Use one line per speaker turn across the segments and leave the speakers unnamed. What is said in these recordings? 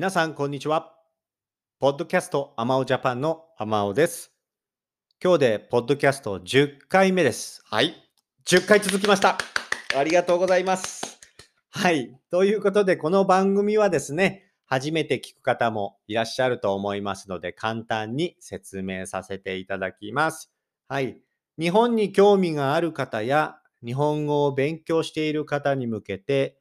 皆さん、こんにちは。ポッドキャストアマオジャパンのアマオです。今日でポッドキャスト10回目です。はい。10回続きました。ありがとうございます。はい。ということで、この番組はですね、初めて聞く方もいらっしゃると思いますので、簡単に説明させていただきます。はい。日本に興味がある方や、日本語を勉強している方に向けて、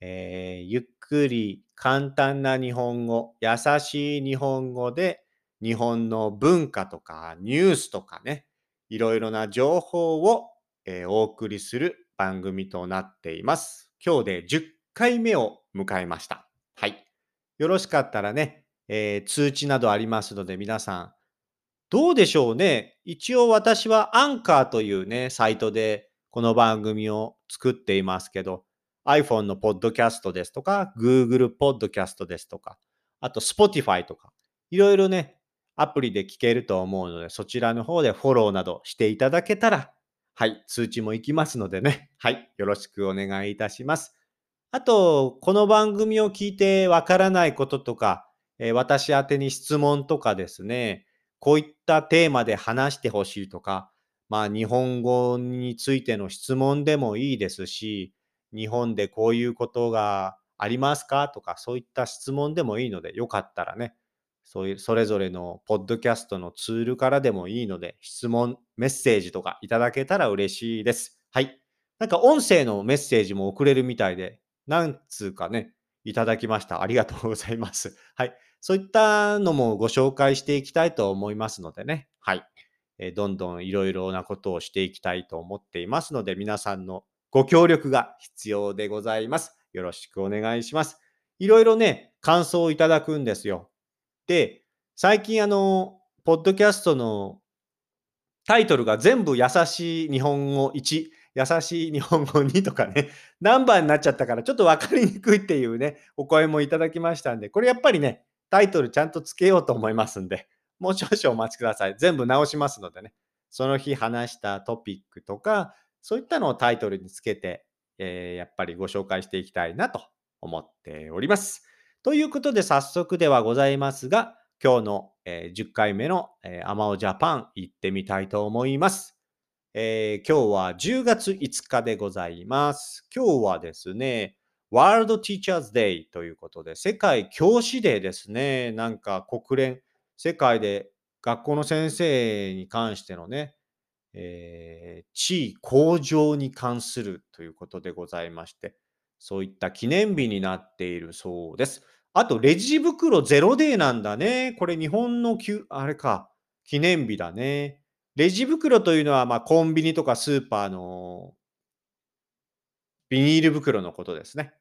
えーゆっくり簡単な日本語、優しい日本語で日本の文化とかニュースとかね、いろいろな情報を、えーお送りする番組となっています。今日で10回目を迎えました。はい。よろしかったらね、えー通知などありますので皆さん、どうでしょうね。一応私はアンカーというね、サイトでこの番組を作っていますけど、iPhone のポッドキャストですとか、Google ポッドキャストですとか、あと Spotify とか、いろいろね、アプリで聞けると思うので、そちらの方でフォローなどしていただけたら、はい、通知も行きますのでね、はい、よろしくお願いいたします。あと、この番組を聞いてわからないこととか、えー私宛てに質問とかですね、こういったテーマで話してほしいとか、まあ日本語についての質問でもいいですし、日本でこういうことがありますか？とか、そういった質問でもいいので、よかったらね、そういうそれぞれのポッドキャストのツールからでもいいので、質問、メッセージとかいただけたら嬉しいです。はい。なんか音声のメッセージも送れるみたいで、なんつうかね、いただきました。ありがとうございます。はい。そういったのもご紹介していきたいと思いますのでね。はい。どんどんいろいろなことをしていきたいと思っていますので、皆さんのご協力が必要でございます。よろしくお願いします。いろいろね、感想をいただくんですよ。で、最近あの、ポッドキャストのタイトルが全部優しい日本語1、優しい日本語2とかね、何番になっちゃったからちょっと分かりにくいっていうね、お声もいただきましたんで、これやっぱりね、タイトルちゃんとつけようと思いますんで、もう少々お待ちください。全部直しますのでね、その日話したトピックとか、そういったのをタイトルにつけて、えーやっぱりご紹介していきたいなと思っております。ということで早速ではございますが、今日の、えー10回目の、えー、アマオジャパン行ってみたいと思います。えー今日は10月5日でございます。今日はですね、ワールド Teachers Day ということで、世界教師デーですね。なんか国連、世界で学校の先生に関してのね、えー地位向上に関するということでございまして、そういった記念日になっているそうです。あと、レジ袋ゼロデーなんだね。これ日本のきゅ、あれか、記念日だね。レジ袋というのは、まあ、コンビニとかスーパーのビニール袋のことですね。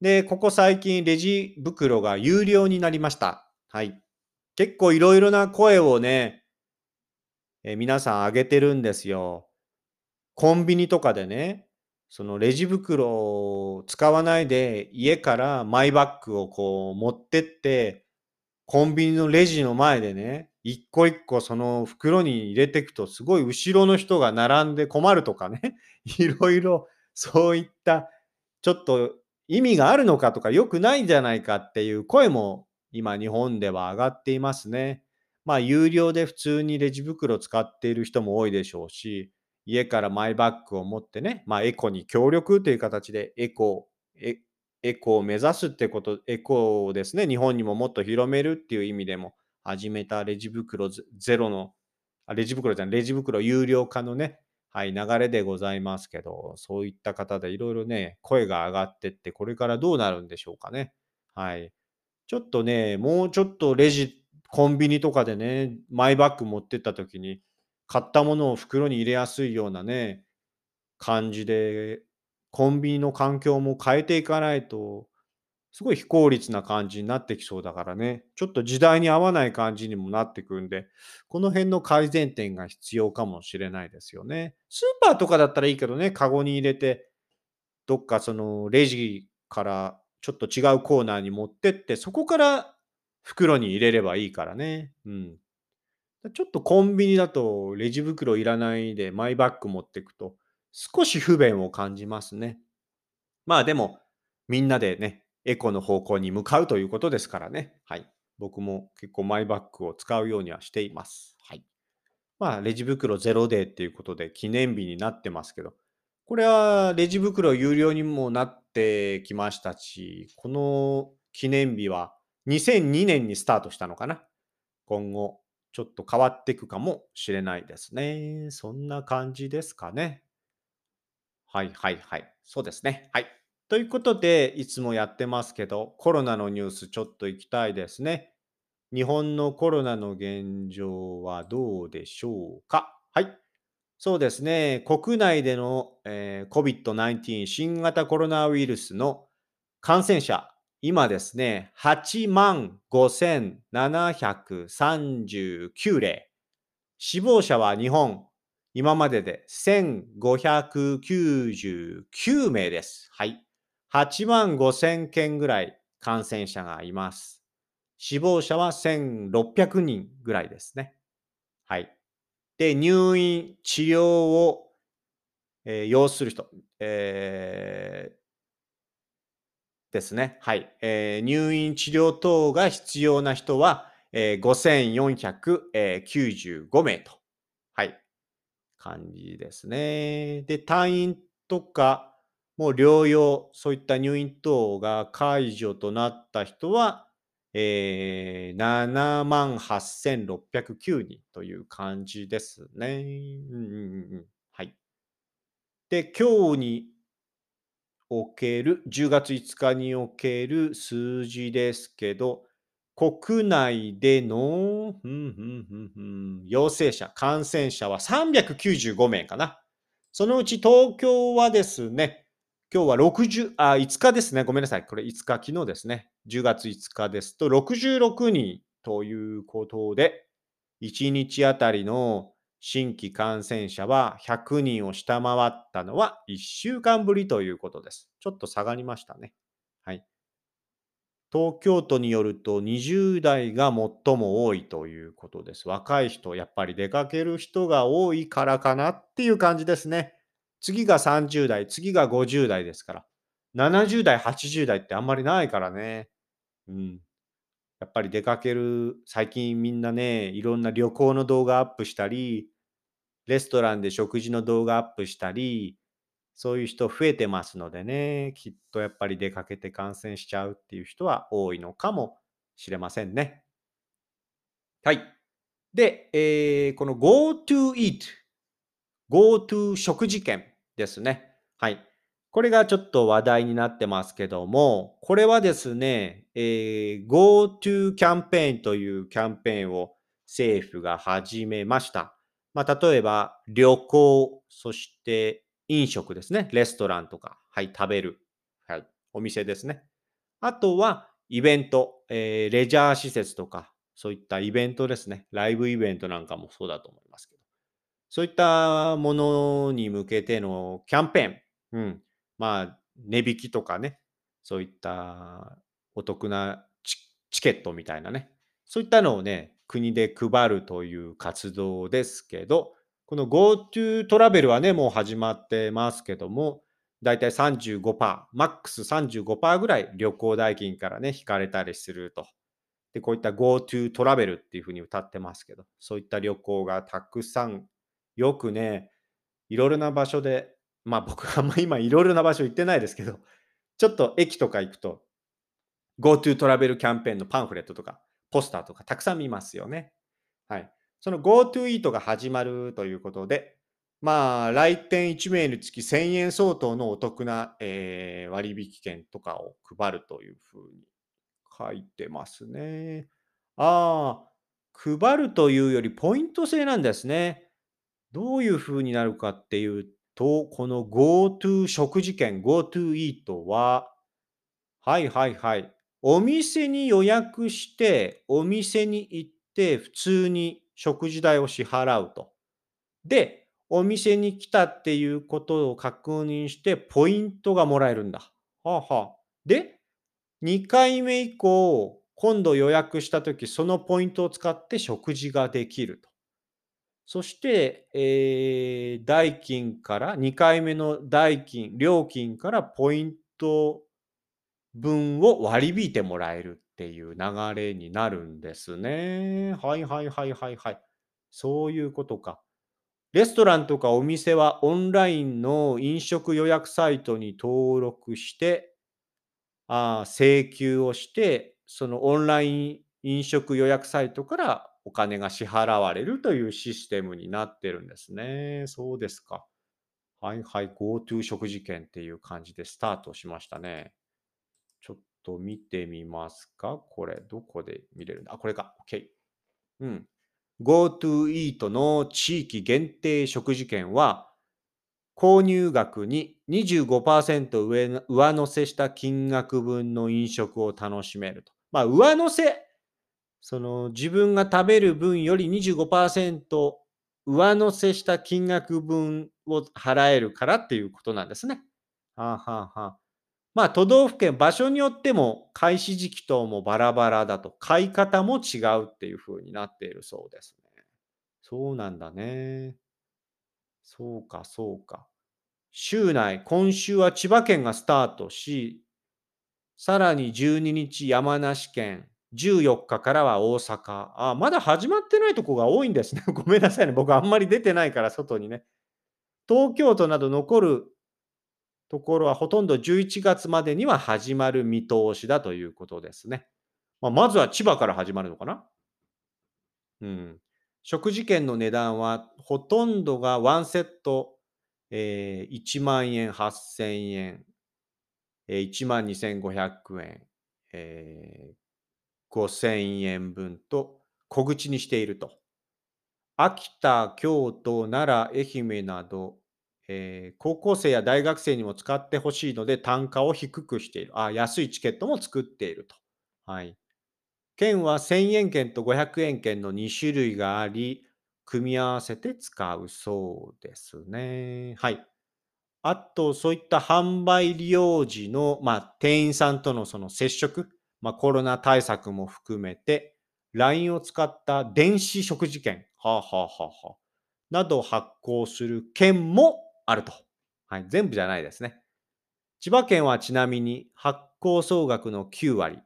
で、ここ最近レジ袋が有料になりました。はい。結構いろいろな声をね、え皆さん挙げてるんですよ。コンビニとかでね、そのレジ袋を使わないで家からマイバッグをこう持ってって、コンビニのレジの前でね、一個一個その袋に入れていくと、すごい後ろの人が並んで困るとかね、いろいろそういったちょっと意味があるのかとか良くないんじゃないかっていう声も今日本では上がっていますね。まあ有料で普通にレジ袋使っている人も多いでしょうし、家からマイバッグを持ってね、まあエコに協力という形でエコ、エエコを目指すってこと、エコをですね、日本にももっと広めるっていう意味でも始めたレジ袋ゼロの、あレジ袋じゃない、レジ袋有料化のね、はい、流れでございますけど、そういった方でいろいろね、声が上がってって、これからどうなるんでしょうかね。はい。ちょっとね、もうちょっとレジ、コンビニとかでね、マイバッグ持ってった時に、買ったものを袋に入れやすいようなね、感じで、コンビニの環境も変えていかないと、すごい非効率な感じになってきそうだからね、ちょっと時代に合わない感じにもなってくんで、この辺の改善点が必要かもしれないですよね。スーパーとかだったらいいけどね、カゴに入れて、どっかそのレジからちょっと違うコーナーに持ってって、そこから袋に入れればいいからね。うん。ちょっとコンビニだとレジ袋いらないでマイバッグ持ってくと少し不便を感じますね。まあでもみんなでね、エコの方向に向かうということですからね。はい。僕も結構マイバッグを使うようにはしています。はい。まあ、レジ袋ゼロデーっていうことで記念日になってますけど、これはレジ袋有料にもなってきましたし、この記念日は2002年にスタートしたのかな。今後、ちょっと変わっていくかもしれないですね。そんな感じですかね。はいはいはい。そうですね。はい。ということで、いつもやってますけど、コロナのニュースちょっと行きたいですね。日本のコロナの現状はどうでしょうかはい。そうですね。国内での、えー、COVID-19 新型コロナウイルスの感染者、今ですね、8万5739例。死亡者は日本、今までで1599名です。はい。8万5000件ぐらい感染者がいます。死亡者は1600人ぐらいですね。はい。で、入院、治療を、えー、要する人、えー、ですね。はい、えー。入院、治療等が必要な人は、えー、5495名と。はい。感じですね。で、退院とか、もう療養、そういった入院等が解除となった人は、えー、7万8609人という感じですね。うんうんうんはい。で、今日における、10月5日における数字ですけど、国内での、うんうんうんうん、陽性者、感染者は395名かな。そのうち東京はですね、今日は60、あ、5日ですね。ごめんなさい。これ5日、昨日ですね。10月5日ですと、66人ということで、1日あたりの新規感染者は100人を下回ったのは1週間ぶりということです。ちょっと下がりましたね。はい。東京都によると20代が最も多いということです。若い人、やっぱり出かける人が多いからかなっていう感じですね。次が30代、次が50代ですから。70代、80代ってあんまりないからね。うん。やっぱり出かける、最近みんなね、いろんな旅行の動画アップしたり、レストランで食事の動画アップしたり、そういう人増えてますのでね、きっとやっぱり出かけて感染しちゃうっていう人は多いのかもしれませんね。はい。で、えー、この GoTo Eat GoTo 食事券ですね。はい。これがちょっと話題になってますけども、これはですね、えー、GoTo キャンペーンというキャンペーンを政府が始めました。まあ、例えば旅行、そして飲食ですね。レストランとか、はい、食べる、はい、お店ですね。あとはイベント、えー、レジャー施設とか、そういったイベントですね。ライブイベントなんかもそうだと思いますけど。そういったものに向けてのキャンペーン、うん、まあ、値引きとかね、そういったお得なチケットみたいなね、そういったのをね、国で配るという活動ですけど、この GoTo トラベルはね、もう始まってますけども、だいたい35%、マックス35%ぐらい旅行代金からね、引かれたりすると。で、こういった GoTo トラベルっていうふうに歌ってますけど、そういった旅行がたくさんよくね、いろいろな場所で、まあ僕はあんま今いろいろな場所行ってないですけど、ちょっと駅とか行くと、GoTo トラベルキャンペーンのパンフレットとか、ポスターとかたくさん見ますよね。はい。その GoTo イートが始まるということで、まあ、来店1名につき1000円相当のお得な、えー、割引券とかを配るというふうに書いてますね。ああ、配るというよりポイント制なんですね。どういう風になるかっていうと、この GoTo 食事券、GoTo イートは、はいはいはい。お店に予約して、お店に行って、普通に食事代を支払うと。で、お店に来たっていうことを確認して、ポイントがもらえるんだ。はあはあ。で、2回目以降、今度予約したとき、そのポイントを使って食事ができると。そして、えー、代金から、2回目の代金、料金からポイント分を割り引いてもらえるっていう流れになるんですね。はいはいはいはいはい。そういうことか。レストランとかお店はオンラインの飲食予約サイトに登録して、あ請求をして、そのオンライン飲食予約サイトからお金が支払われるというシステムになってるんですね。そうですか。はいはい、GoTo 食事券っていう感じでスタートしましたね。ちょっと見てみますかこれ、どこで見れるんだ？あ、これか。OK。うん。GoTo Eat の地域限定食事券は、購入額に25%上上乗せした金額分の飲食を楽しめると。まあ、上乗せ、その自分が食べる分より25%上乗せした金額分を払えるからっていうことなんですね。はあ、はあは、まあ、都道府県、場所によっても開始時期等もバラバラだと、買い方も違うっていう風になっているそうですね。そうなんだね。そうか、そうか。週内、今週は千葉県がスタートし、さらに12日山梨県、14日からは大阪。あ、まだ始まってないとこが多いんですね。ごめんなさいね。僕あんまり出てないから、外にね。東京都など残るところはほとんど11月までには始まる見通しだということですね。まあ、まずは千葉から始まるのかなうん。食事券の値段はほとんどがワンセット、えー、1万円、8000円、えー、1万2500円、えー、5000円分と小口にしていると。秋田、京都、奈良、愛媛など、えー、高校生や大学生にも使ってほしいので単価を低くしている。あ、安いチケットも作っていると。はい。券は1000円券と500円券の2種類があり、組み合わせて使うそうですね。はい。あと、そういった販売利用時の、まあ、店員さんとのその接触、まあ、コロナ対策も含めて、LINE を使った電子食事券、はあ、はあははあ、などを発行する券もあると。はい、全部じゃないですね。千葉県はちなみに発行総額の9割、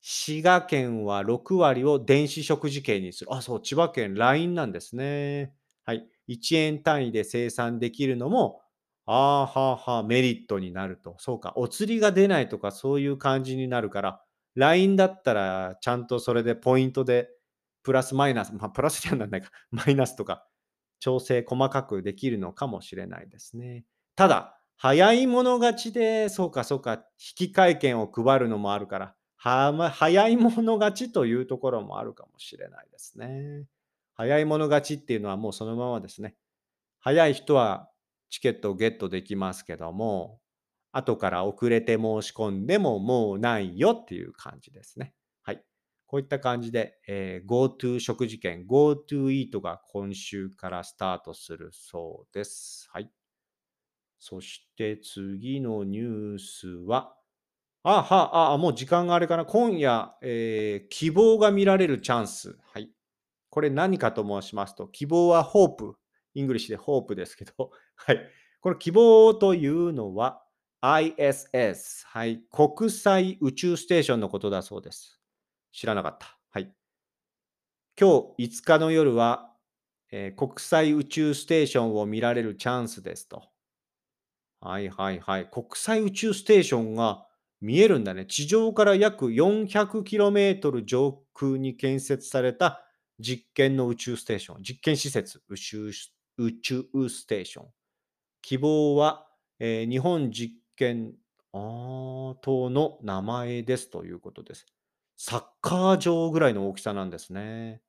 滋賀県は6割を電子食事券にする。あ、そう、千葉県 LINE なんですね。はい。1円単位で生産できるのも、ああ、はあ、はあ、メリットになると。そうか、お釣りが出ないとかそういう感じになるから、LINE だったらちゃんとそれでポイントでプラスマイナス、まあ、プラスにはならないか、マイナスとか調整細かくできるのかもしれないですね。ただ、早い者勝ちで、そうかそうか、引換券を配るのもあるから、はま、早い者勝ちというところもあるかもしれないですね。早い者勝ちっていうのはもうそのままですね。早い人はチケットをゲットできますけども、後から遅れて申し込んでももうないよっていう感じですね。はいこういった感じで、えー、GoTo 食事券、GoTo Eat が今週からスタートするそうです。はい。そして次のニュースは、あ、は、あ、もう時間があれかな。今夜、えー、希望が見られるチャンス。はい。これ何かと申しますと、希望は hope。English で hope ですけど、はい。これ希望というのは ISS。はい。国際宇宙ステーションのことだそうです。知らなかった。はい。今日5日の夜は、えー、国際宇宙ステーションを見られるチャンスですと。はいはいはい。国際宇宙ステーションが見えるんだね。地上から約 400km 上空に建設された実験の宇宙ステーション。実験施設、宇宙宇宙ステーション。希望は、えー、日本実験党の名前ですということです。サッカー場ぐらいの大きさなんですね。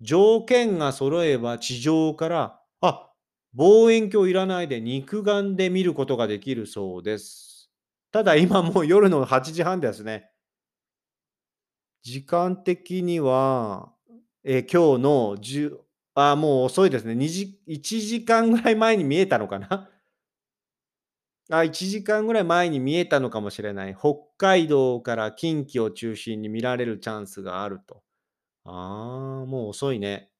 条件が揃えば地上から、あ、望遠鏡いらないで肉眼で見ることができるそうです。ただ今もう夜の8時半ですね。時間的には、え今日の10、あ、もう遅いですね。2時、1時間ぐらい前に見えたのかなあ、1時間ぐらい前に見えたのかもしれない。北海道から近畿を中心に見られるチャンスがあると。ああ、もう遅いね。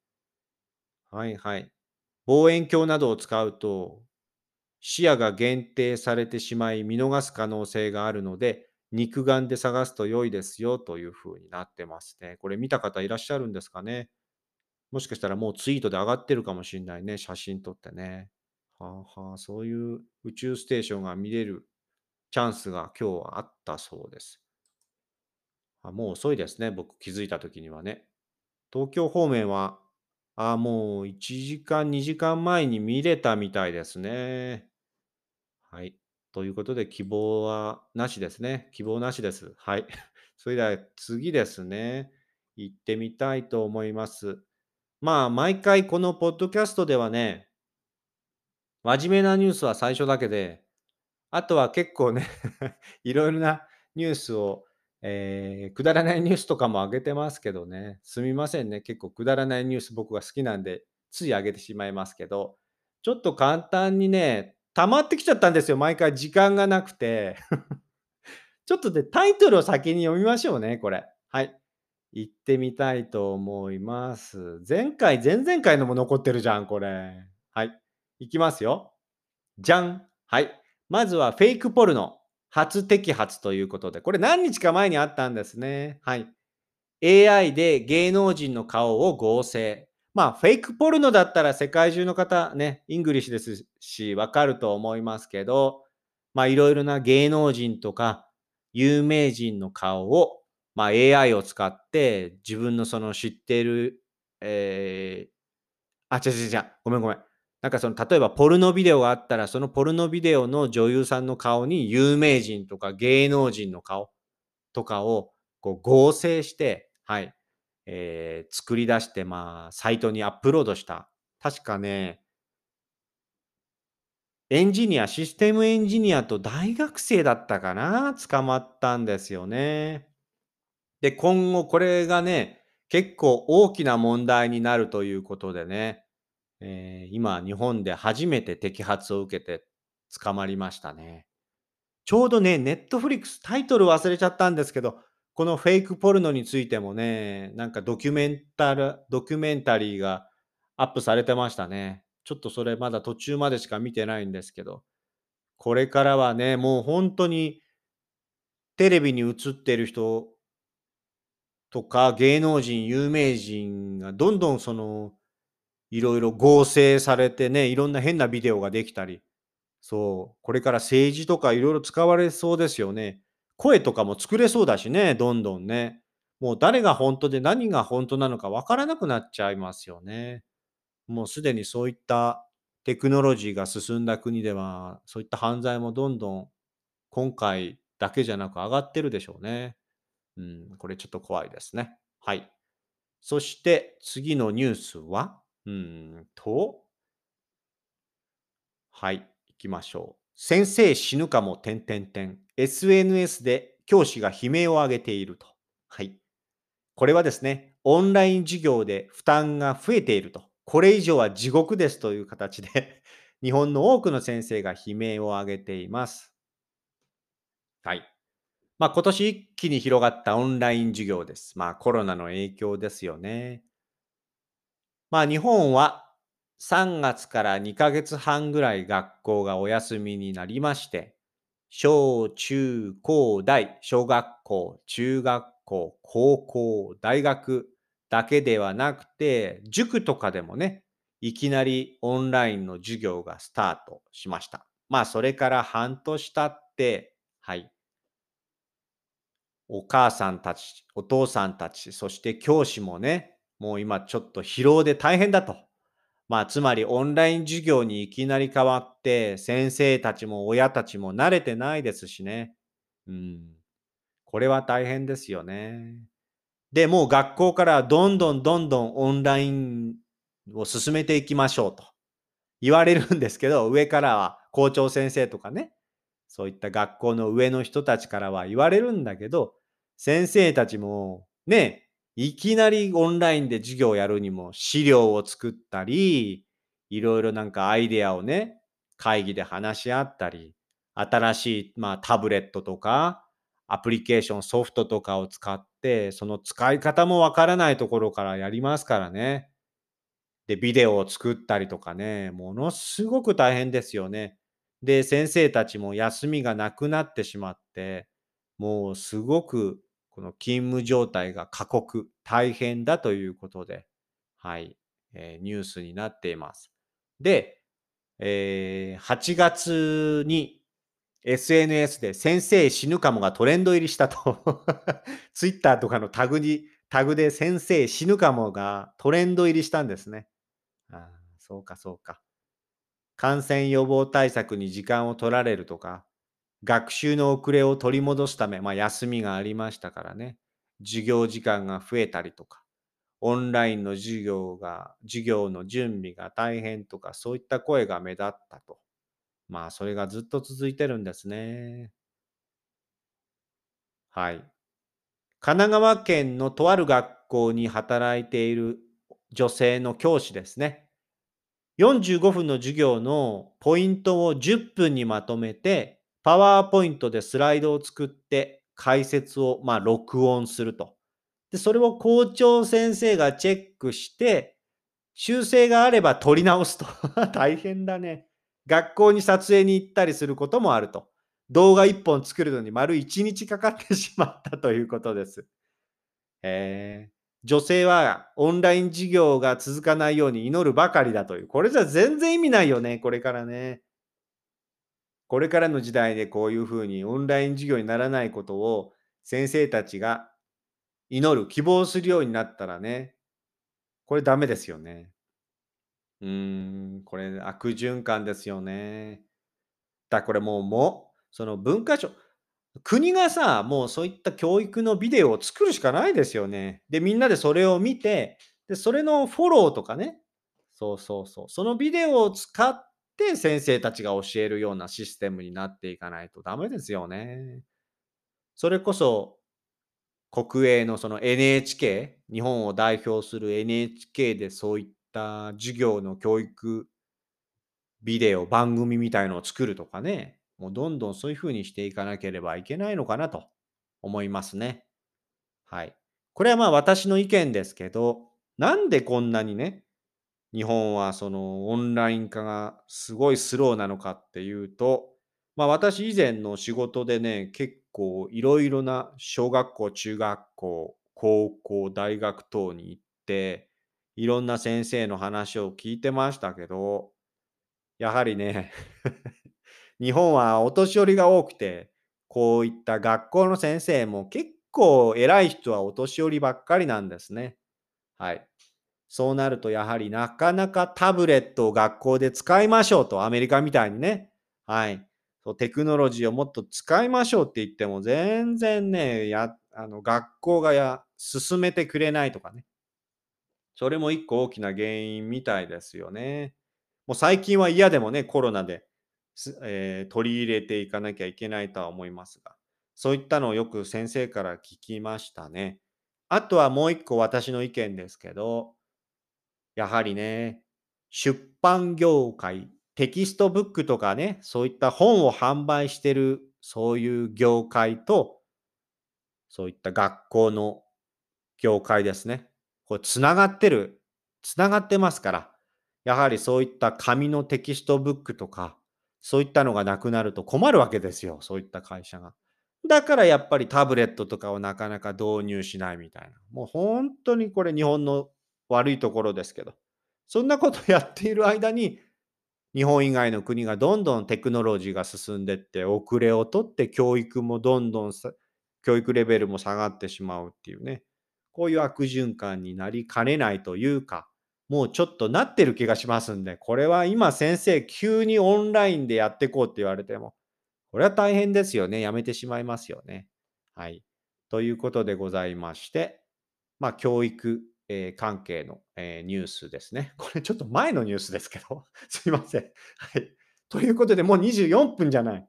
はいはい。望遠鏡などを使うと、視野が限定されてしまい見逃す可能性があるので、肉眼で探すと良いですよという風になってますね。これ見た方いらっしゃるんですかねもしかしたらもうツイートで上がってるかもしれないね。写真撮ってね。はあはあ、そういう宇宙ステーションが見れるチャンスが今日はあったそうです。あもう遅いですね。僕気づいた時にはね。東京方面は、あもう1時間、2時間前に見れたみたいですね。はい。ということで、希望はなしですね。希望なしです。はい。それでは次ですね。行ってみたいと思います。まあ、毎回このポッドキャストではね、真面目なニュースは最初だけで、あとは結構ね いろいろなニュースを、えー、くだらないニュースとかも上げてますけどね、すみませんね、結構くだらないニュース僕が好きなんで、つい上げてしまいますけど、ちょっと簡単にね、溜まってきちゃったんですよ、毎回時間がなくて ちょっとでタイトルを先に読みましょうね、これ。はい。行ってみたいと思います。前回、前々回のも残ってるじゃん、これ。い。きますよ。じゃん。はい。まずはフェイクポルノ。初摘発ということで、これ何日か前にあったんですね。はい。AI で芸能人の顔を合成。まあ、フェイクポルノだったら世界中の方ね、 English ですし、わかると思いますけど、まあ、いろいろな芸能人とか有名人の顔を、まあ、AI を使って自分のその知ってる、えー、あ、違う違う違う、ごめんごめん。なんかその例えばポルノビデオがあったら、そのポルノビデオの女優さんの顔に有名人とか芸能人の顔とかをこう合成して、はい、えー、作り出して、まあ、サイトにアップロードした。確かね、エンジニア、システムエンジニアと大学生だったかな捕まったんですよね。で、今後これがね、結構大きな問題になるということでね、えー、今、日本で初めて摘発を受けて捕まりましたね。ちょうどね、ネットフリックス、タイトル忘れちゃったんですけど、このフェイクポルノについてもね、なんかドキュメンタル、ドキュメンタリーがアップされてましたね。ちょっとそれまだ途中までしか見てないんですけど、これからはね、もう本当にテレビに映ってる人とか芸能人、有名人がどんどんそのいろいろ合成されてね、いろんな変なビデオができたり、そう、これから政治とかいろいろ使われそうですよね。声とかも作れそうだしね、どんどんね。もう誰が本当で何が本当なのかわからなくなっちゃいますよね。もうすでにそういったテクノロジーが進んだ国では、そういった犯罪もどんどん今回だけじゃなく上がってるでしょうね。うん、これちょっと怖いですね。はい。そして次のニュースはうんと、はい、行きましょう。先生死ぬかも、点点点。SNS で教師が悲鳴を上げていると。はい。これはですね、オンライン授業で負担が増えていると。これ以上は地獄ですという形で 日本の多くの先生が悲鳴を上げています。はい。まあ今年一気に広がったオンライン授業です。まあコロナの影響ですよね。まあ日本は3月から2ヶ月半ぐらい学校がお休みになりまして、小中高大、小学校、中学校、高校、大学だけではなくて、塾とかでもね、いきなりオンラインの授業がスタートしました。まあそれから半年経って、はい。お母さんたち、お父さんたち、そして教師もね、もう今ちょっと疲労で大変だと。まあ、つまりオンライン授業にいきなり変わって、先生たちも親たちも慣れてないですしね。うん。これは大変ですよね。で、もう学校からどんどんどんどんオンラインを進めていきましょうと言われるんですけど、上からは校長先生とかね、そういった学校の上の人たちからは言われるんだけど、先生たちもね、いきなりオンラインで授業をやるにも資料を作ったり、いろいろなんかアイデアをね、会議で話し合ったり、新しい、まあ、タブレットとか、アプリケーション、ソフトとかを使って、その使い方もわからないところからやりますからね。で、ビデオを作ったりとかね、ものすごく大変ですよね。で、先生たちも休みがなくなってしまって、もうすごくこの勤務状態が過酷、大変だということで、はい、えー、ニュースになっています。で、えー、8月に SNS で先生死ぬかもがトレンド入りしたと。ツイッターとかのタグに、タグで先生死ぬかもがトレンド入りしたんですね。あ、そうかそうか。感染予防対策に時間を取られるとか、学習の遅れを取り戻すため、まあ、休みがありましたからね、授業時間が増えたりとか、オンラインの授業が、授業の準備が大変とか、そういった声が目立ったと。まあ、それがずっと続いてるんですね。はい。神奈川県のとある学校に働いている女性の教師ですね。45分の授業のポイントを10分にまとめて、パワーポイントでスライドを作って解説をまあ録音すると。で、それを校長先生がチェックして、修正があれば取り直すと。大変だね。学校に撮影に行ったりすることもあると。動画1本作るのに丸1日かかってしまったということです。へえ。女性はオンライン授業が続かないように祈るばかりだという。これじゃ全然意味ないよね、これからね。これからの時代でこういうふうにオンライン授業にならないことを先生たちが祈る、希望するようになったらね、これダメですよね。うーん、これ悪循環ですよね。だこれもう、もうその文化庁、国がさ、もうそういった教育のビデオを作るしかないですよね。で、みんなでそれを見て、で、それのフォローとかね、そうそうそう、そのビデオを使って先生たちが教えるようなシステムになっていかないとダメですよね。それこそ、国営のその NHK、日本を代表する NHK でそういった授業の教育ビデオ、番組みたいのを作るとかね、もうどんどんそういう風にしていかなければいけないのかなと思いますね。はい。これはまあ私の意見ですけど、なんでこんなにね、日本はそのオンライン化がすごいスローなのかっていうと、まあ私以前の仕事でね、結構いろいろな小学校、中学校、高校、大学等に行って、いろんな先生の話を聞いてましたけど、やはりね 日本はお年寄りが多くて、こういった学校の先生も結構偉い人はお年寄りばっかりなんですね。はい。そうなるとやはりなかなかタブレットを学校で使いましょうと、アメリカみたいにね。はい。そうテクノロジーをもっと使いましょうって言っても全然ね、やあの学校がや進めてくれないとかね。それも一個大きな原因みたいですよね。もう最近は嫌でもね、コロナでえー、取り入れていかなきゃいけないとは思いますが、そういったのをよく先生から聞きましたね。あとはもう一個私の意見ですけど、やはりね、出版業界、テキストブックとかね、そういった本を販売してる、そういう業界と、そういった学校の業界ですね。これ、つながってる、つながってますから、やはりそういった紙のテキストブックとか、そういったのがなくなると困るわけですよ、そういった会社が。だからやっぱりタブレットとかをなかなか導入しないみたいな。もう本当にこれ日本の悪いところですけど、そんなことをやっている間に、日本以外の国がどんどんテクノロジーが進んでって、遅れをとって教育もどんどん教育レベルも下がってしまうっていうね、こういう悪循環になりかねないというか、もうちょっとなってる気がしますんで、これは今先生急にオンラインでやっていこうって言われても、これは大変ですよね。やめてしまいますよね。はい。ということでございまして、まあ、教育、えー、関係の、えー、ニュースですね。これちょっと前のニュースですけど、すいません。はい。ということで、もう24分じゃない。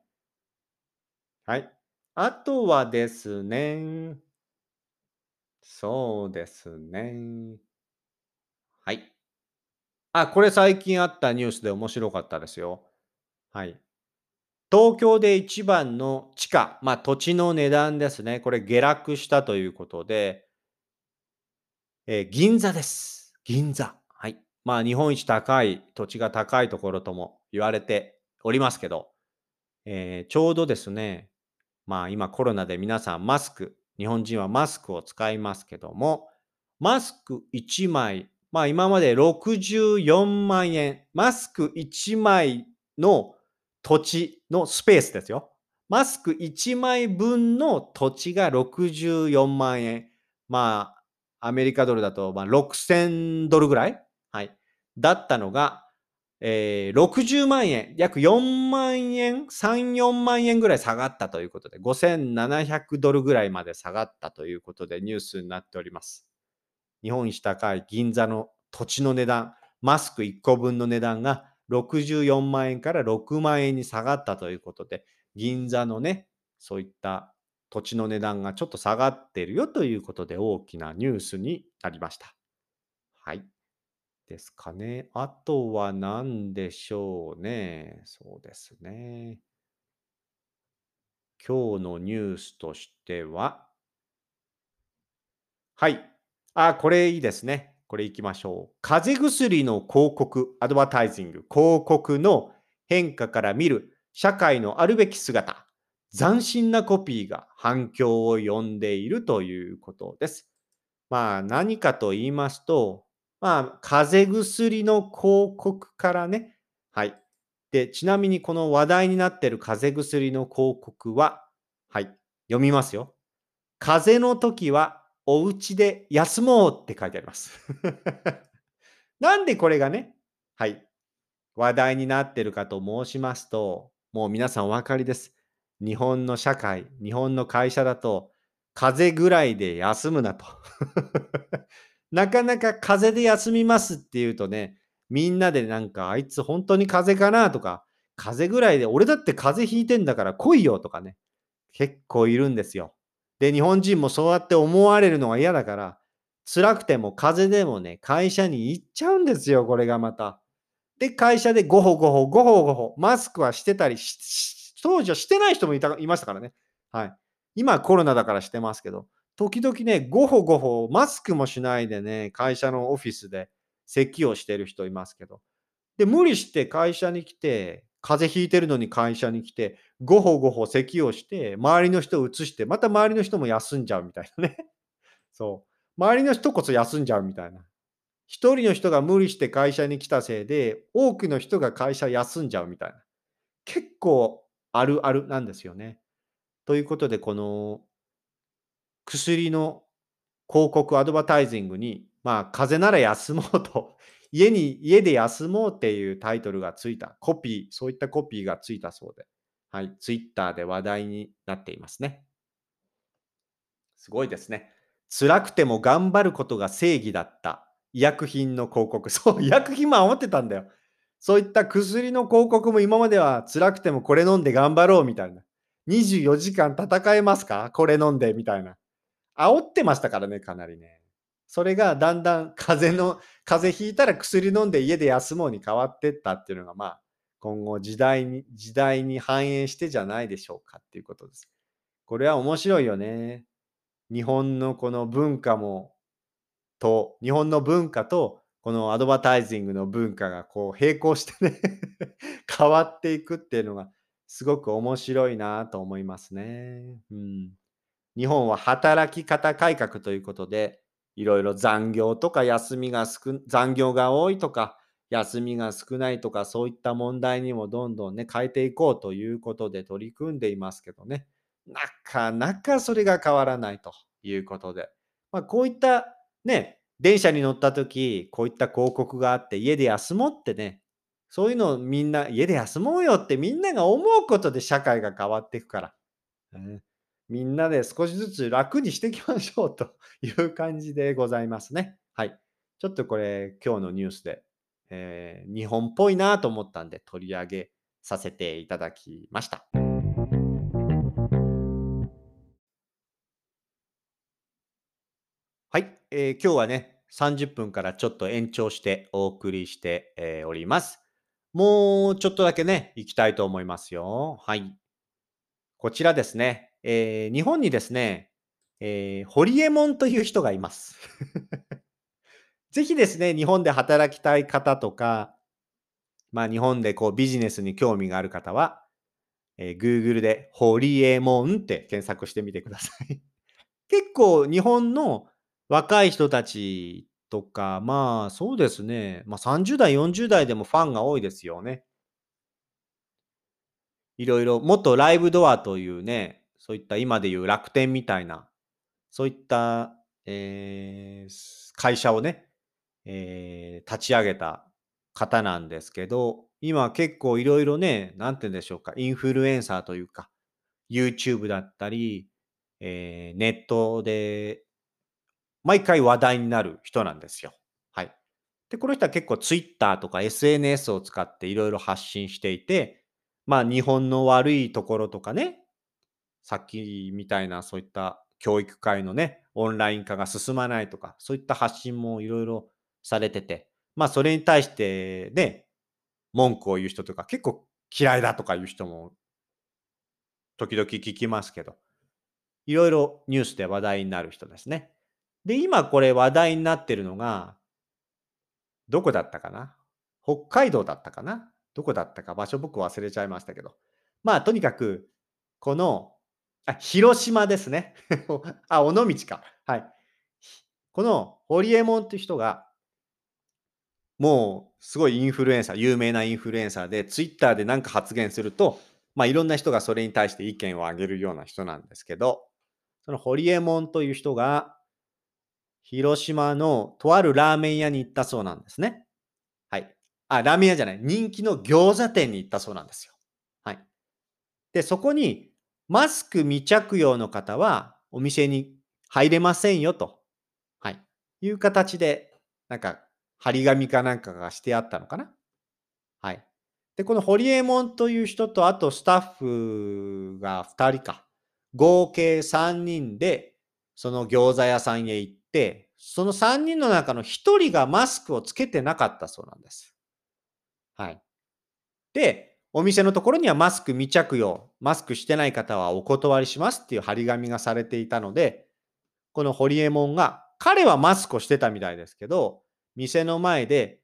はい。あとはですね、そうですね。はい。あ、これ最近あったニュースで面白かったですよ。はい。東京で一番の地価、まあ土地の値段ですね。これ下落したということで、えー、銀座です。銀座。はい。まあ日本一高い、土地が高いところとも言われておりますけど、えー、ちょうどですね、まあ今コロナで皆さんマスク、日本人はマスクを使いますけども、マスク1枚、まあ今まで64万円、マスク1枚の土地のスペースですよ。マスク1枚分の土地が64万円。まあ、アメリカドルだとまあ6000ドルぐらい？はい。だったのが、えー、60万円、約4万円、3、4万円ぐらい下がったということで、5700ドルぐらいまで下がったということでニュースになっております。日本一高い銀座の土地の値段、マスク1個分の値段が64万円から6万円に下がったということで、銀座のね、そういった土地の値段がちょっと下がってるよということで大きなニュースになりました。はい。ですかね。あとは何でしょうね。そうですね。今日のニュースとしては、はい。あ、これいいですね。これいきましょう。風邪薬の広告、アドバタイジング、広告の変化から見る社会のあるべき姿、斬新なコピーが反響を呼んでいるということです。まあ何かと言いますと、まあ風邪薬の広告からね、はい。で、ちなみにこの話題になっている風邪薬の広告は、はい、読みますよ。風邪の時はお家で休もうって書いてあります。なんでこれがね、はい、話題になってるかと申しますと、もう皆さんお分かりです。日本の社会、日本の会社だと、風邪ぐらいで休むなと。なかなか風邪で休みますっていうとね、みんなでなんか、あいつ本当に風邪かなとか、風邪ぐらいで、俺だって風邪ひいてんだから来いよとかね、結構いるんですよ。で、日本人もそうやって思われるのが嫌だから、辛くても風邪でもね、会社に行っちゃうんですよ、これがまた。で、会社でごほごほ、ごほごほ、マスクはしてたりし、当時はしてない人もいたいましたからね。はい。今コロナだからしてますけど、時々ね、ごほごほ、マスクもしないでね、会社のオフィスで咳をしてる人いますけど。で、無理して会社に来て、風邪ひいてるのに会社に来て、ごほごほ咳をして、周りの人を移して、また周りの人も休んじゃうみたいなね。そう。周りの人こそ休んじゃうみたいな。一人の人が無理して会社に来たせいで、多くの人が会社休んじゃうみたいな。結構あるあるなんですよね。ということで、この薬の広告、アドバタイジングに、まあ、風邪なら休もうと、家に、家で休もうっていうタイトルがついた、コピー、そういったコピーがついたそうで、はい、ツイッターで話題になっていますね。すごいですね。辛くても頑張ることが正義だった医薬品の広告。そう、医薬品も余ってたんだよ。そういった薬の広告も今までは辛くてもこれ飲んで頑張ろうみたいな。24時間戦えますか？これ飲んでみたいな。煽ってましたからね、かなりね。それがだんだん風邪の、風邪ひいたら薬飲んで家で休もうに変わってったっていうのが、まあ、今後時代に、時代に反映してじゃないでしょうかっていうことです。これは面白いよね。日本のこの文化もと、日本の文化と、このアドバタイジングの文化がこう並行してね 変わっていくっていうのがすごく面白いなと思いますね。うん、日本は働き方改革ということで、いろいろ残業とか休みが少、残業が多いとか、休みが少ないとか、そういった問題にもどんどんね、変えていこうということで取り組んでいますけどね。なかなかそれが変わらないということで。まあ、こういったね、電車に乗った時、こういった広告があって、家で休もうってね、そういうのをみんな、家で休もうよってみんなが思うことで社会が変わっていくから、うん、みんなで少しずつ楽にしていきましょうという感じでございますね。はい。ちょっとこれ、今日のニュースで、えー、日本っぽいなと思ったんで取り上げさせていただきました。はい、えー、今日はね、30分からちょっと延長してお送りして、えー、おります。もうちょっとだけね、行きたいと思いますよ。はい。こちらですね、えー、日本にですね、えー、ホリエモンという人がいます。ぜひですね、日本で働きたい方とか、まあ日本でこうビジネスに興味がある方は、えー Google でホリエモンって検索してみてください。結構日本の若い人たちとか、まあそうですね、まあ30代、40代でもファンが多いですよね。いろいろ、もっとライブドアというね、そういった今でいう楽天みたいな、そういった、えー会社をね、えー立ち上げた方なんですけど、今結構いろいろね、なんて言うんでしょうか、インフルエンサーというか、YouTube だったり、えーネットで毎回話題になる人なんですよ。はい。で、この人は結構 Twitter とか SNS を使っていろいろ発信していて、まあ日本の悪いところとかね、さっきみたいなそういった教育界のね、オンライン化が進まないとか、そういった発信もいろいろされてて、まあそれに対してね、文句を言う人とか結構嫌いだとかいう人も時々聞きますけど、いろいろニュースで話題になる人ですね。で、今これ話題になってるのが、どこだったかな？北海道だったかな？どこだったか？場所僕忘れちゃいましたけど。まあとにかく、この、あ、広島ですね。あ、尾道か。はい。このホリエモンっていう人が、もうすごいインフルエンサー、有名なインフルエンサーで、ツイッターで何か発言すると、まあいろんな人がそれに対して意見を上げるような人なんですけど、そのホリエモンという人が、広島のとあるラーメン屋に行ったそうなんですね。はい。あ、ラーメン屋じゃない。人気の餃子店に行ったそうなんですよ。はい。で、そこに、マスク未着用の方はお店に入れませんよと。はい。いう形で、なんか、張り紙かなんかがしてあったのかな。はい。で、このホリエモンという人と、あとスタッフが2人か。合計3人で、その餃子屋さんへ行って、その3人の中の1人がマスクをつけてなかったそうなんです。はい。で、お店のところにはマスク未着用、マスクしてない方はお断りしますっていう張り紙がされていたので、このホリエモンが、彼はマスクをしてたみたいですけど、店の前で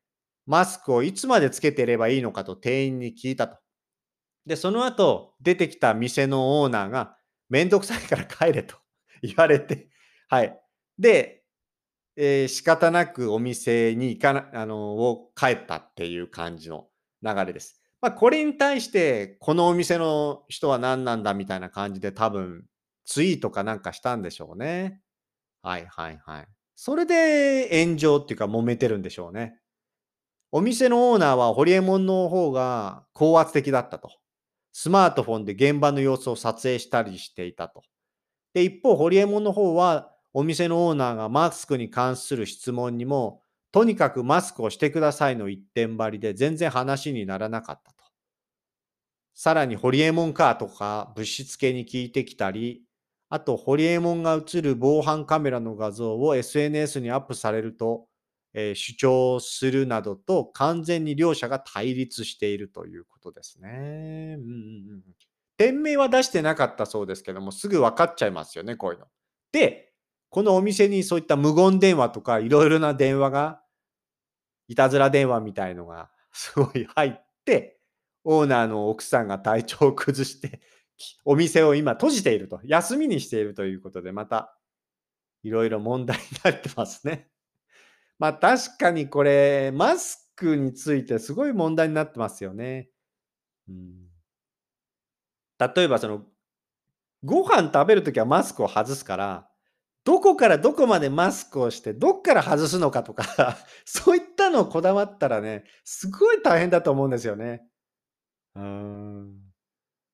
マスクをいつまでつけてればいいのかと店員に聞いたと。で、その後出てきた店のオーナーが、めんどくさいから帰れと 言われて、はい。で、えー仕方なくお店に行かな、あの、を帰ったっていう感じの流れです。まあ、これに対して、このお店の人は何なんだみたいな感じで多分、ツイートかなんかしたんでしょうね。はいはいはい。それで炎上っていうか揉めてるんでしょうね。お店のオーナーはホリエモンの方が高圧的だったと。スマートフォンで現場の様子を撮影したりしていたと。で、一方、ホリエモンの方は、お店のオーナーがマスクに関する質問にも、とにかくマスクをしてくださいの一点張りで全然話にならなかったと。さらに、ホリエモンカーとか物質系に聞いてきたり、あと、ホリエモンが映る防犯カメラの画像を SNS にアップされると、えー主張するなどと完全に両者が対立しているということですね。うんうんうん、店名は出してなかったそうですけども、すぐ分かっちゃいますよね、こういうの。で、このお店にそういった無言電話とかいろいろな電話が、いたずら電話みたいのが すごい入って、オーナーの奥さんが体調を崩して、お店を今閉じていると、休みにしているということで、またいろいろ問題になってますね。まあ確かにこれ、マスクについてすごい問題になってますよね。うん、例えばその、ご飯食べるときはマスクを外すから、どこからどこまでマスクをして、どっから外すのかとか、そういったのをこだわったらね、すごい大変だと思うんですよね。うーん。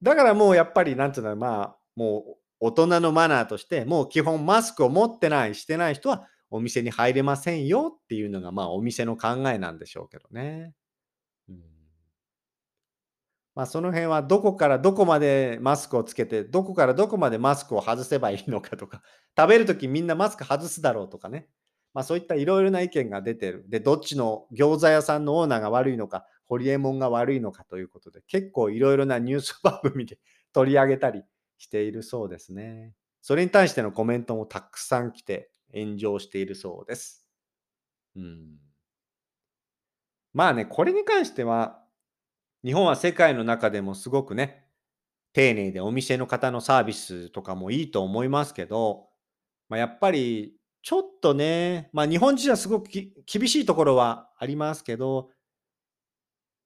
だからもうやっぱり、なんていうの、まあ、もう大人のマナーとして、もう基本マスクを持ってない、してない人はお店に入れませんよっていうのが、まあお店の考えなんでしょうけどね。まあその辺はどこからどこまでマスクをつけて、どこからどこまでマスクを外せばいいのかとか、食べるときみんなマスク外すだろうとかね。まあそういったいろいろな意見が出てる。で、どっちの餃子屋さんのオーナーが悪いのか、ホリエモンが悪いのかということで、結構いろいろなニュース番組で取り上げたりしているそうですね。それに対してのコメントもたくさん来て炎上しているそうです。うん。まあね、これに関しては、日本は世界の中でもすごくね、丁寧でお店の方のサービスとかもいいと思いますけど、まあ、やっぱりちょっとね、まあ、日本人はすごくき厳しいところはありますけど、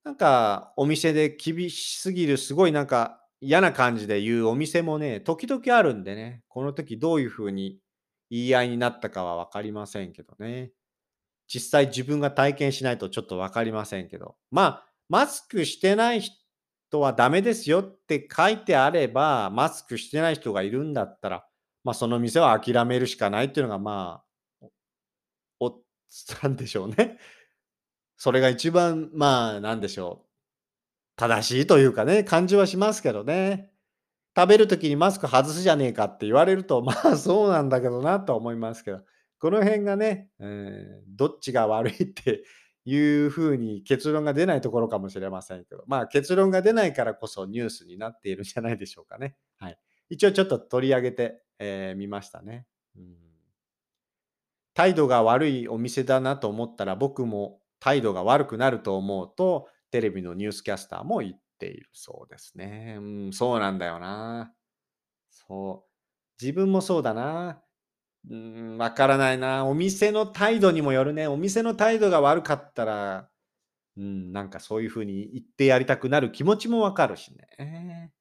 なんかお店で厳しすぎる、すごいなんか嫌な感じで言うお店もね、時々あるんでね、この時どういう風に言い合いになったかは分かりませんけどね。実際自分が体験しないとちょっと分かりませんけど。まあ、マスクしてない人はダメですよって書いてあれば、マスクしてない人がいるんだったら、まあその店は諦めるしかないっていうのがまあ、お、おなんでしょうね。それが一番、まあ、なんでしょう。正しいというかね、感じはしますけどね。食べる時にマスク外すじゃねえかって言われると、まあそうなんだけどなと思いますけど、この辺がね、うん、どっちが悪いっていうふうに結論が出ないところかもしれませんけど、まあ結論が出ないからこそニュースになっているんじゃないでしょうかね。はい。一応ちょっと取り上げてみ、えー、ましたね、うん。態度が悪いお店だなと思ったら僕も態度が悪くなると思うと、テレビのニュースキャスターも言っているそうですね。うん、そうなんだよな。そう。自分もそうだな。うん、わからないな。お店の態度にもよるね。お店の態度が悪かったら、うん、なんかそういうふうに言ってやりたくなる気持ちもわかるしね。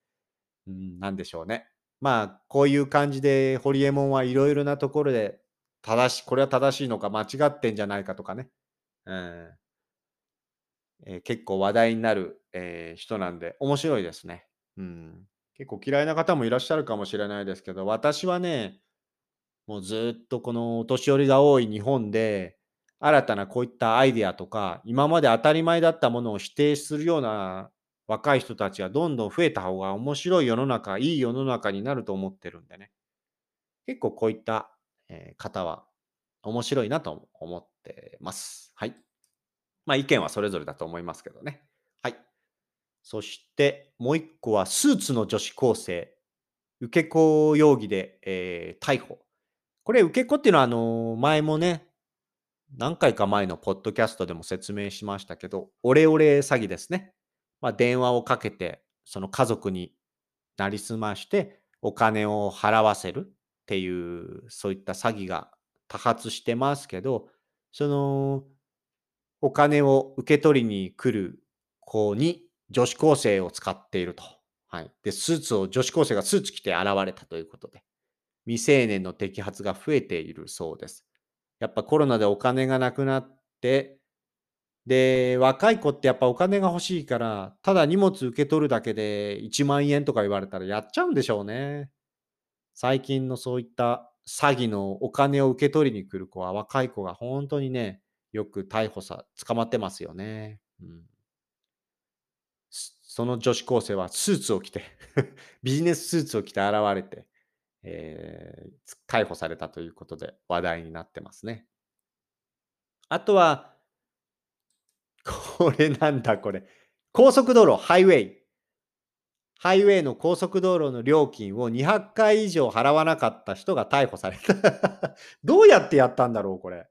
うん、なんでしょうね。まあ、こういう感じで、ホリエモンはいろいろなところで、正しい、これは正しいのか間違ってんじゃないかとかね。うん、えー、結構話題になる、えー、人なんで、面白いですね。うん。結構嫌いな方もいらっしゃるかもしれないですけど、私はね、もうずっとこのお年寄りが多い日本で、新たなこういったアイデアとか、今まで当たり前だったものを否定するような若い人たちがどんどん増えた方が面白い世の中、いい世の中になると思ってるんでね。結構こういった、方は面白いなと思ってます。はい。まあ意見はそれぞれだと思いますけどね。はい。そしてもう一個はスーツの女子高生、受け子容疑で、えー、逮捕。これ受け子っていうのはあの前もね、何回か前のポッドキャストでも説明しましたけど、オレオレ詐欺ですね。まあ、電話をかけて、その家族になりすまして、お金を払わせるっていう、そういった詐欺が多発してますけど、そのお金を受け取りに来る子に女子高生を使っていると。はい。で、スーツを、女子高生がスーツ着て現れたということで、未成年の摘発が増えているそうです。やっぱコロナでお金がなくなって、で、若い子ってやっぱお金が欲しいから、ただ荷物受け取るだけで1万円とか言われたらやっちゃうんでしょうね。最近のそういった詐欺のお金を受け取りに来る子は若い子が本当にね、よく逮捕さ、捕まってますよね。うん、その女子高生はスーツを着て ビジネススーツを着て現れて、えー、逮捕されたということで話題になってますね。あとは、これなんだこれ。高速道路、ハイウェイ。ハイウェイの高速道路の料金を200回以上払わなかった人が逮捕された どうやってやったんだろう、これ。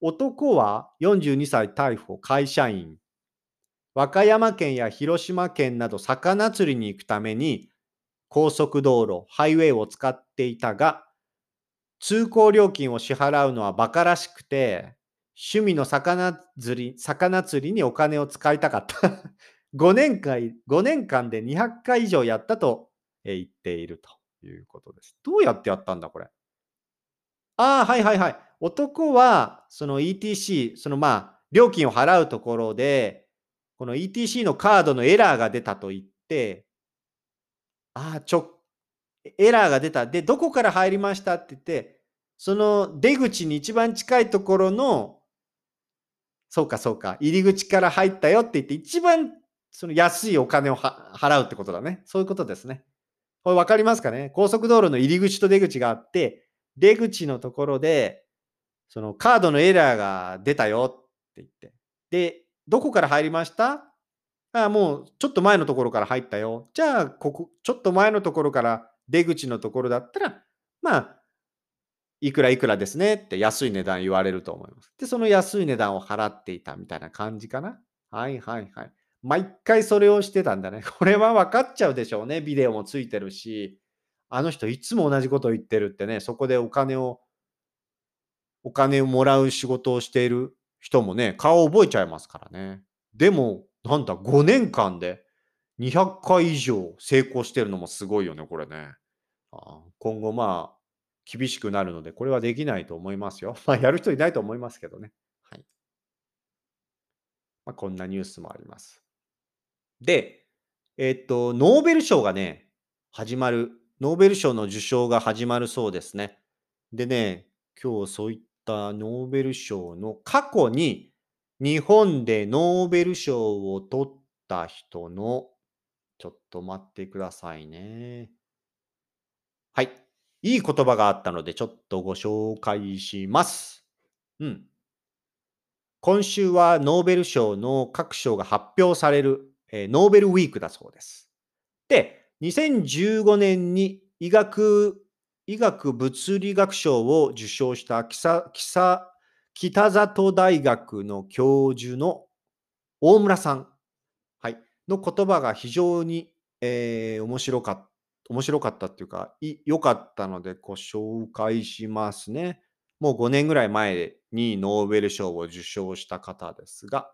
男は42歳逮捕、会社員。和歌山県や広島県など魚釣りに行くために高速道路、ハイウェイを使っていたが、通行料金を支払うのは馬鹿らしくて、趣味の魚釣り、魚釣りにお金を使いたかった 5年間。5年間で200回以上やったと言っているということです。どうやってやったんだ、これ？ああ、はいはいはい。男は、その ETC、そのまあ、料金を払うところで、この ETC のカードのエラーが出たと言って、ああ、ちょ、エラーが出た。で、どこから入りました？って言って、その出口に一番近いところの、そうかそうか、入り口から入ったよって言って、一番その安いお金を払うってことだね。そういうことですね。これ分かりますかね？高速道路の入り口と出口があって、出口のところで、そのカードのエラーが出たよって言って。で、どこから入りました？あもうちょっと前のところから入ったよ。じゃあ、ここ、ちょっと前のところから出口のところだったら、まあ、いくらいくらですねって安い値段言われると思います。で、その安い値段を払っていたみたいな感じかな。はいはいはい。毎回それをしてたんだね。これは分かっちゃうでしょうね。ビデオもついてるし、あの人いつも同じことを言ってるってね、そこでお金を、お金をもらう仕事をしている人もね、顔を覚えちゃいますからね。でも、なんだ、5年間で200回以上成功してるのもすごいよね、これね。あ今後まあ、厳しくなるので、これはできないと思いますよ。まあ、やる人いないと思いますけどね。はい。まあ、こんなニュースもあります。で、えっと、ノーベル賞がね、始まる。ノーベル賞の受賞が始まるそうですね。でね、今日そういったノーベル賞の過去に日本でノーベル賞を取った人の、ちょっと待ってくださいね。はい。いい言葉があったので、ちょっとご紹介します。うん。今週はノーベル賞の各賞が発表される、えー、ノーベルウィークだそうです。で、2015年に医学、医学物理学賞を受賞した北里大学の教授の大村さん、はい、の言葉が非常に、えー、面白かった。面白かったっていうか、良かったのでご紹介しますね。もう5年ぐらい前にノーベル賞を受賞した方ですが、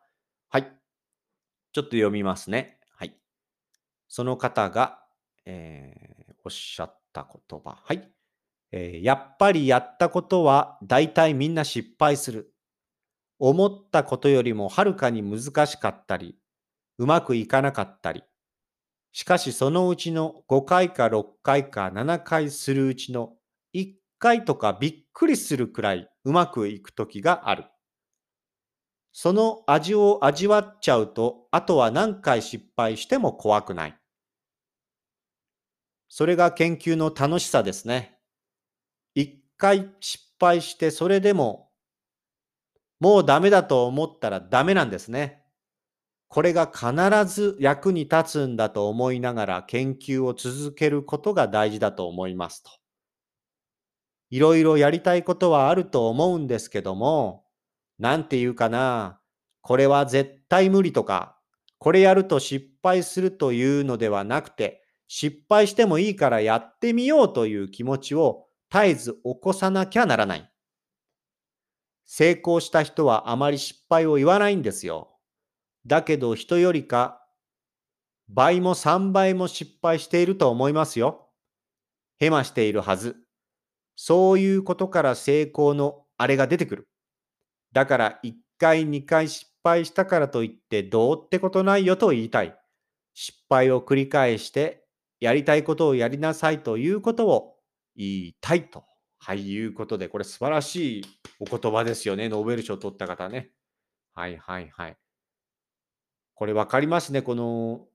はい。ちょっと読みますね。はい。その方が、えー、おっしゃった言葉。はい、えー。やっぱりやったことは大体みんな失敗する。思ったことよりもはるかに難しかったり、うまくいかなかったり、しかしそのうちの5回か6回か7回するうちの1回とかびっくりするくらいうまくいく時がある。その味を味わっちゃうと、あとは何回失敗しても怖くない。それが研究の楽しさですね。回失敗してそれでももうダメだと思ったらダメなんですね。これが必ず役に立つんだと思いながら研究を続けることが大事だと思いますと。いろいろやりたいことはあると思うんですけども、なんて言うかな、これは絶対無理とか、これやると失敗するというのではなくて、失敗してもいいからやってみようという気持ちを絶えず起こさなきゃならない。成功した人はあまり失敗を言わないんですよ。だけど人よりか倍も3倍も失敗していると思いますよ。ヘマしているはず。そういうことから成功のあれが出てくる。だから1回2回失敗したからといってどうってことないよと言いたい。失敗を繰り返してやりたいことをやりなさいということを言いたいと、はい、いうことで、これ素晴らしいお言葉ですよね。ノーベル賞を取った方ね。はいはいはい。これ分かりますね。この、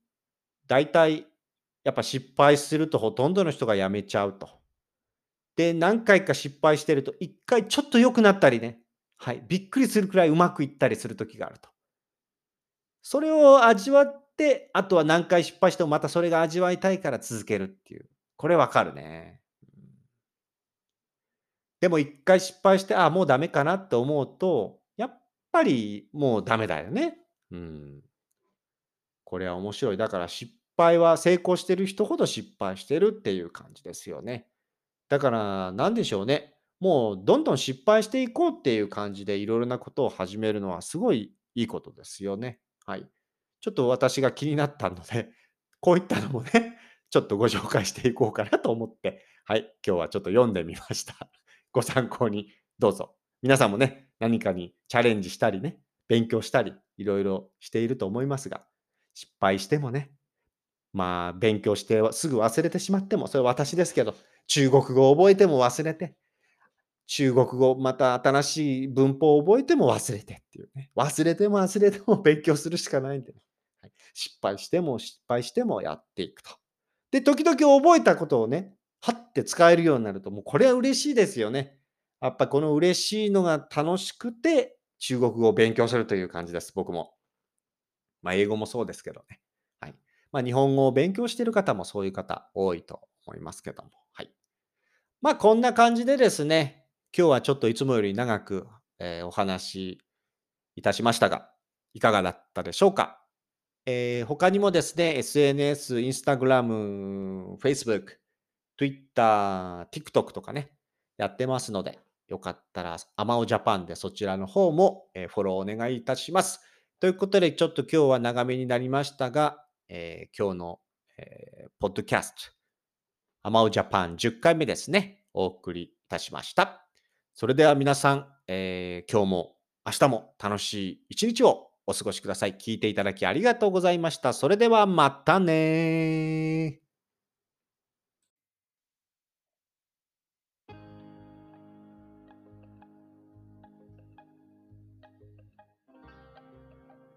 大体、やっぱ失敗するとほとんどの人が辞めちゃうと。で、何回か失敗してると、一回ちょっと良くなったりね、はい、びっくりするくらいうまくいったりする時があると。それを味わって、あとは何回失敗してもまたそれが味わいたいから続けるっていう。これわかるね。でも一回失敗して、ああ、もうダメかなって思うと、やっぱりもうダメだよね。うん。これは面白い。だから失敗は成功してる人ほど失敗してるっていう感じですよね。だから何でしょうね。もうどんどん失敗していこうっていう感じでいろいろなことを始めるのはすごいいいことですよね。はい。ちょっと私が気になったので、こういったのもね、ちょっとご紹介していこうかなと思って、はい、今日はちょっと読んでみました。ご参考にどうぞ。皆さんもね、何かにチャレンジしたりね、勉強したり、いろいろしていると思いますが、失敗してもね、まあ、勉強してすぐ忘れてしまっても、それは私ですけど、中国語を覚えても忘れて、中国語、また新しい文法を覚えても忘れてっていうね。忘れても忘れても勉強するしかないんでね。はい、失敗しても失敗してもやっていくと。で、時々覚えたことをね、はって使えるようになると、もうこれは嬉しいですよね。やっぱこの嬉しいのが楽しくて、中国語を勉強するという感じです、僕も。まあ、英語もそうですけどね。はい。まあ、日本語を勉強している方もそういう方多いと思いますけども。はい。まあ、こんな感じでですね、今日はちょっといつもより長く、えー、お話しいたしましたが、いかがだったでしょうか。えー他にもですね、SNS、Instagram、Facebook、Twitter、TikTok とかね、やってますので、よかったら、アマオジャパンでそちらの方も、えフォローお願いいたします。ということで、ちょっと今日は長めになりましたが、えー今日の、えーポッドキャスト、アマオジャパン10回目ですね、お送りいたしました。それでは皆さん、えー今日も明日も楽しい一日をお過ごしください。聞いていただきありがとうございました。それではまたね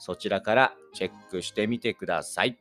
そちらからチェックしてみてください。